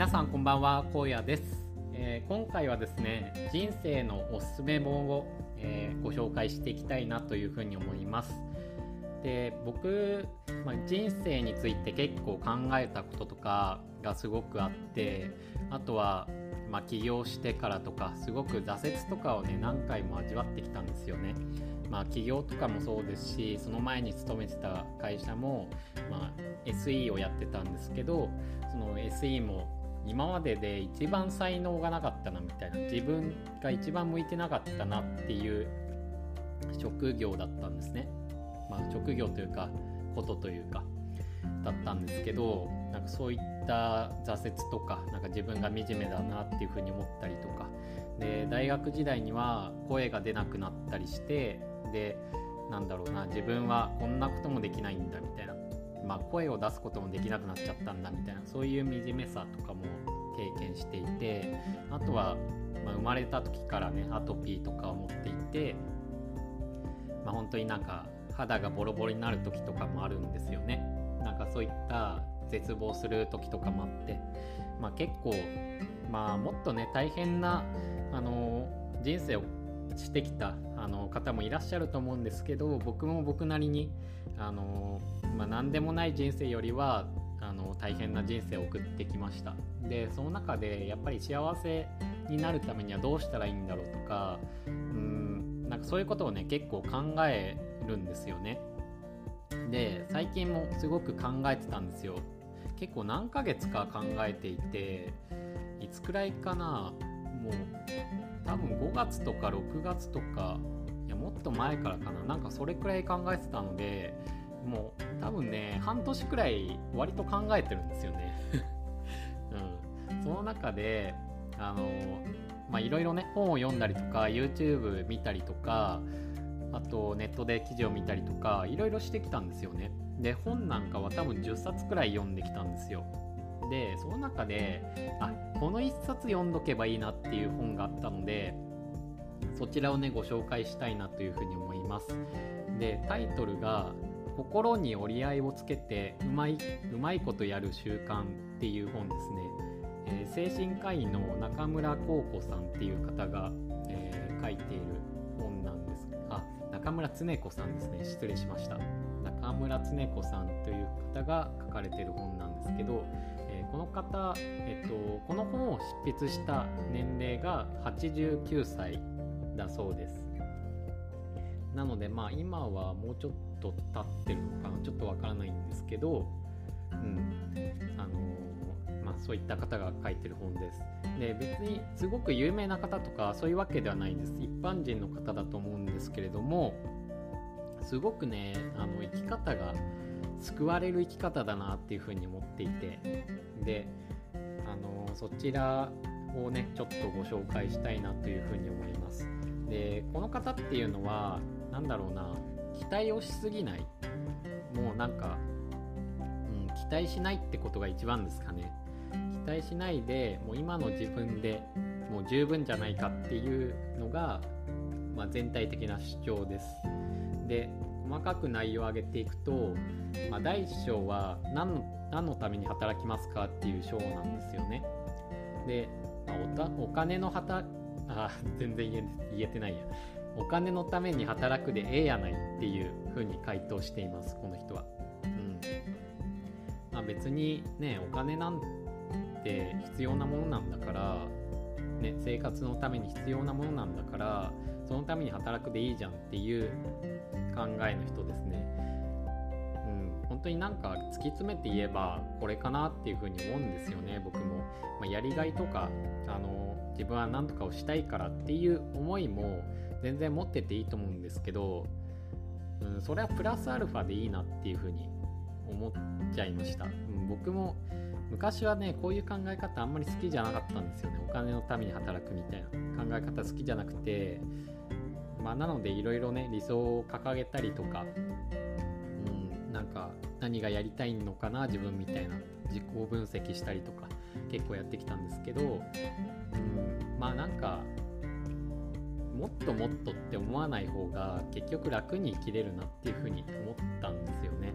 皆さんこんばんは荒野です、えー、今回はですね人生のおすすめ本を、えー、ご紹介していきたいなというふうに思います。で僕、まあ、人生について結構考えたこととかがすごくあってあとは、まあ、起業してからとかすごく挫折とかをね何回も味わってきたんですよね。まあ、起業とかもそうですしその前に勤めてた会社も、まあ、SE をやってたんですけどその SE も今までで一番才能がなかったなみたいな自分が一番向いてなかったなっていう職業だったんですね。まあ、職業というかことというかだったんですけどなんかそういった挫折とかなんか自分が惨めだなっていうふうに思ったりとかで大学時代には声が出なくなったりしてでなんだろうな自分はこんなこともできないんだみたいなまあ、声を出すこともできなくなっちゃったんだみたいなそういう惨めさとかも経験していてあとは、まあ、生まれた時からねアトピーとかを持っていて、まあ、本当になんか肌がボロボロになる時とかもあるんですよね。なんかそういった絶望する時とかもあって、まあ、結構、まあ、もっとね大変なあの人生をしてきたあの方もいらっしゃると思うんですけど僕も僕なりにあのまあ、何でもない人生よりはあの大変な人生を送ってきました。でその中でやっぱり幸せになるためにはどうしたらいいんだろうとかうんなんかそういうことをね結構考えるんですよね。で最近もすごく考えてたんですよ。結構何ヶ月か考えていていつくらいかなもう多分5月とか6月とかいやもっと前からかな。なんかそれくらい考えてたのでもう多分ね半年くらい割と考えてるんですよね。うん、その中であのまあいろいろね本を読んだりとか YouTube 見たりとかあとネットで記事を見たりとかいろいろしてきたんですよね。で本なんかは多分10冊くらい読んできたんですよでその中であこの1冊読んどけばいいなっていう本があったのでそちらをねご紹介したいなというふうに思います。でタイトルが心に折り合いをつけてうまいうまいことやる習慣っていう本ですね、えー、精神科医の中村幸子さんっていう方が、えー、書いている本なんです。あ中村恒子さんですね。失礼しました。中村恒子さんという方が書かれてる本なんですけど、この方、えっと、この本を執筆した年齢が89歳だそうです。なのでまあ今はもうちょっと経ってるのかな？ちょっとわからないんですけど、うん。あの、まあ、そういった方が書いてる本です。で別にすごく有名な方とかそういうわけではないです。一般人の方だと思うんですけれどもすごくねあの生き方が救われる生き方だなっていうふうに思っていてであのそちらをねちょっとご紹介したいなというふうに思います。でこの方っていうのは何だろうな期待をしすぎない。もうなんか、うん、期待しないってことが一番ですかね。期待しないでもう今の自分でもう十分じゃないかっていうのが、まあ、全体的な主張です。で細かく内容を上げていくと、まあ、第1章は何の何のために働きますかっていう章なんですよね。で、まあ、お金の働あ全然言えてないや。お金のために働くでええやないっていう風に回答していますこの人は。うん。まあ、別にねお金なんて必要なものなんだから、ね、生活のために必要なものなんだからそのために働くでいいじゃんっていう考えの人ですね。うん、本当になんか突き詰めて言えばこれかなっていうふうに思うんですよね僕も、まあ、やりがいとかあの自分は何とかをしたいからっていう思いも全然持ってていいと思うんですけど、うん、それはプラスアルファでいいなっていうふうに思っちゃいました、うん、僕も昔はねこういう考え方あんまり好きじゃなかったんですよね。お金のために働くみたいな考え方好きじゃなくて。まあなのでいろいろね理想を掲げたりとか、うん、なんか何がやりたいのかな自分みたいな。自己分析したりとか結構やってきたんですけど、うん、まあなんかもっともっとって思わない方が結局楽に生きれるなっていうふうに思ったんですよね。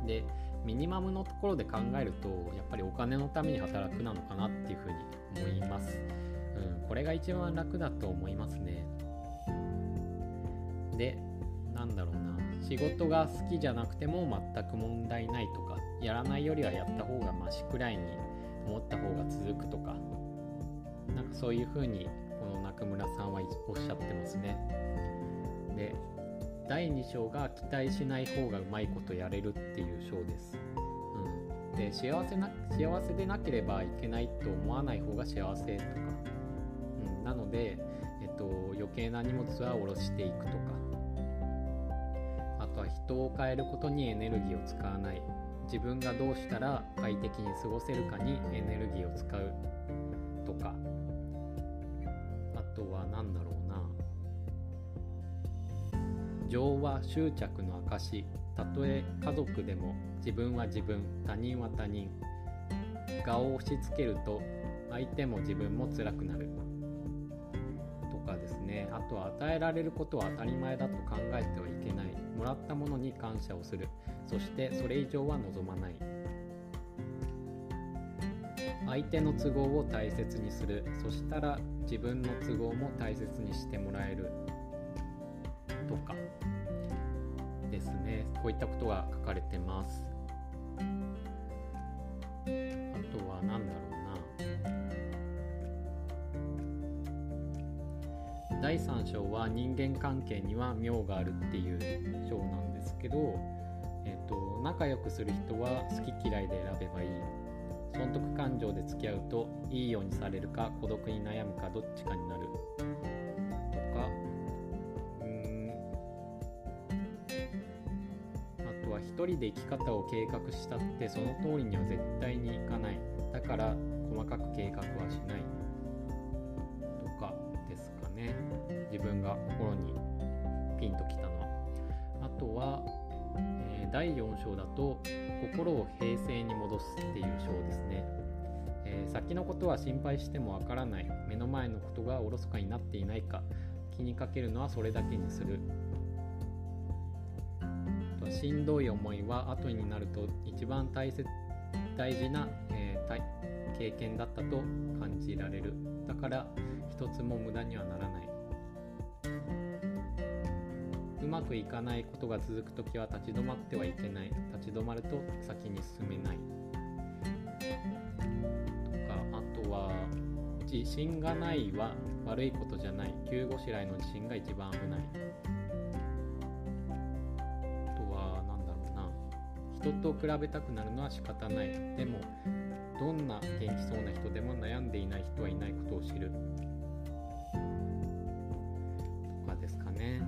うん、でミニマムのところで考えるとやっぱりお金のために働くなのかなっていうふうに思います、うん、これが一番楽だと思いますね。でなんだろうな。仕事が好きじゃなくても全く問題ないとかやらないよりはやった方がマシくらいに思った方が続くとかなんかそういうふうにこの中村さんはおっしゃってますね。で第2章が期待しない方がうまいことやれるっていう章です、うん、で幸せな幸せでなければいけないと思わない方が幸せとか、うん、なので、えっと、余計な荷物は下ろしていくとか。あとは人を変えることにエネルギーを使わない。自分がどうしたら快適に過ごせるかにエネルギーを使うとか。あとは何だろう。情は執着の証たとえ家族でも自分は自分。他人は他人。我を押し付けると相手も自分も辛くなる。とかですね。あとは与えられることは当たり前だと考えてはいけない。もらったものに感謝をする。そしてそれ以上は望まない。相手の都合を大切にする。そしたら自分の都合も大切にしてもらえる。とか。ですね。こういったことが書かれてます。あとは何だろうな。第3章は人間関係には妙があるっていう章なんですけど、えーと、仲良くする人は好き嫌いで選べばいい。損得感情で付き合うといいようにされるか孤独に悩むかどっちかになる。一人で生き方を計画したってその通りには絶対にいかない。だから細かく計画はしないとかですかね。自分が心にピンときたのは。あとは、えー、第4章だと心を平静に戻すっていう章ですね、えー、先のことは心配してもわからない。目の前のことがおろそかになっていないか。気にかけるのはそれだけにする。しんどい思いは後になると一番大切大事な、えー、経験だったと感じられる。だから一つも無駄にはならない。うまくいかないことが続く時は立ち止まってはいけない。立ち止まると先に進めない。とかあとは自信がないは悪いことじゃない。急ごしらえの自信が一番危ない。人と比べたくなるのは仕方ない。でもどんな元気そうな人でも悩んでいない人はいないことを知る。とかですかね。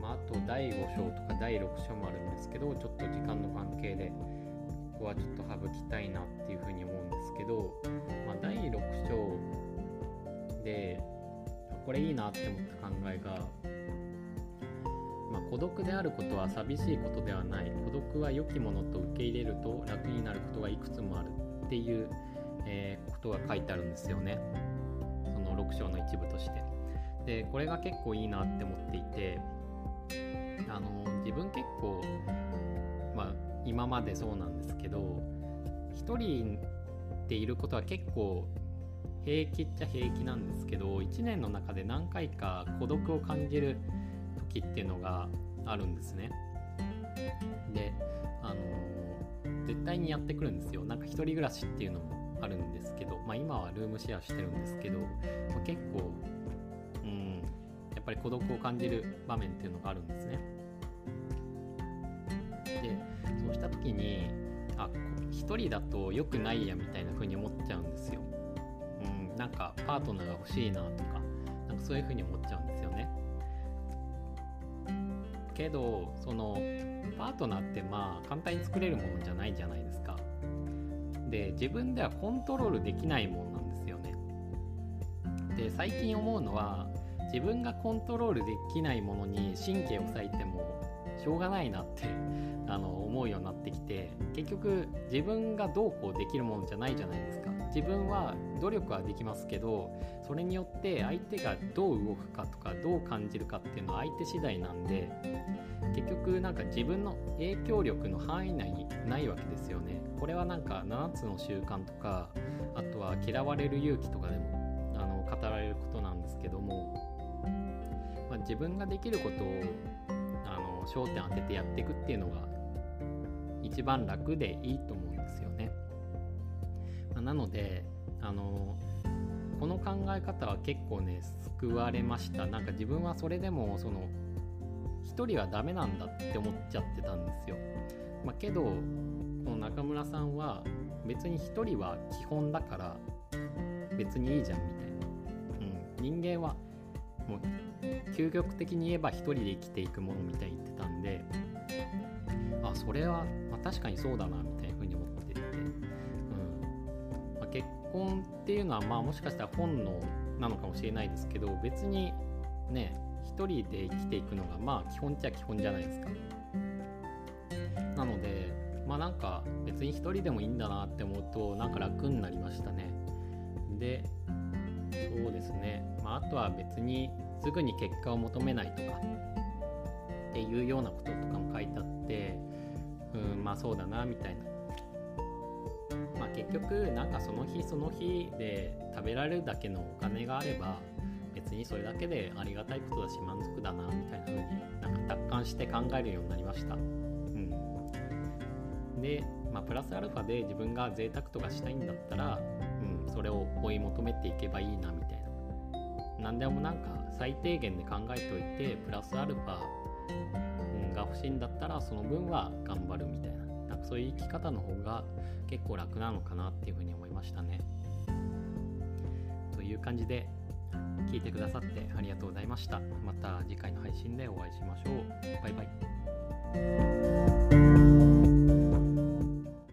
まああと第5章とか第6章もあるんですけどちょっと時間の関係でここはちょっと省きたいなっていうふうに思うんですけど、まあ、第6章でこれいいなって思った考えがまあ、孤独であることは寂しいことではない。孤独は良きものと受け入れると楽になることがいくつもあるっていう、えー、ことが書いてあるんですよね。その6章の一部として。でこれが結構いいなって思っていてあの自分結構まあ今までそうなんですけど一人でいることは結構平気っちゃ平気なんですけど1年の中で何回か孤独を感じる時っていうのがあるんですね。で、あの、絶対にやってくるんですよ。なんか一人暮らしっていうのもあるんですけど、まあ今はルームシェアしてるんですけど、まあ、結構、うん、やっぱり孤独を感じる場面っていうのがあるんですね。で、そうした時に、あ、一人だと良くないやみたいな風に思っちゃうんですよ。うん、なんかパートナーが欲しいなとか、なんかそういう風に思っちゃうんですよね。けどそのパートナーってまあ簡単に作れるものじゃないじゃないですか。で自分ではコントロールできないもんなんですよね。で最近思うのは自分がコントロールできないものに神経を割いてもしょうがないなってあの思うようになってきて結局自分がどうこうできるものじゃないじゃないですか。自分は努力はできますけどそれによって相手がどう動くかとかどう感じるかっていうのは相手次第なんで結局なんか自分の影響力の範囲内にないわけですよね。これはなんか7つの習慣とかあとは嫌われる勇気とかでもあの語られることなんですけども、まあ、自分ができることをあの焦点当ててやっていくっていうのが一番楽でいいと思うんですよね、まあ、なのであのこの考え方は結構ね救われました。なんか自分はそれでもその1人はダメなんだって思っちゃってたんですよ、まあ、けどこの中村さんは別に1人は基本だから別にいいじゃんみたいな、うん、人間はもう究極的に言えば1人で生きていくものみたいに言ってたんであそれは、まあ、確かにそうだなみたいな風に思ってて、うん。まあ、結婚っていうのはまあもしかしたら本能なのかもしれないですけど別にね一人で生きていくのがまあ基本っちゃ基本じゃないですか。なのでまあなんか別に一人でもいいんだなって思うとなんか楽になりましたね。でそうですね、まあ、あとは別にすぐに結果を求めないとかっていうようなこととかも書いてあってうんまあそうだなみたいなまあ結局なんかその日その日で食べられるだけのお金があれば別にそれだけでありがたいことだし満足だなみたいな風になんか達観して考えるようになりました。うん、で、まあ、プラスアルファで自分が贅沢とかしたいんだったら、うん、それを追い求めていけばいいなみたいな。何でもなんか最低限で考えておいてプラスアルファが欲しいんだったらその分は頑張るみたいな。なんかそういう生き方の方が結構楽なのかなっていうふうに思いましたね。という感じで聞いてくださってありがとうございました。また次回の配信でお会いしましょう。バイバイ。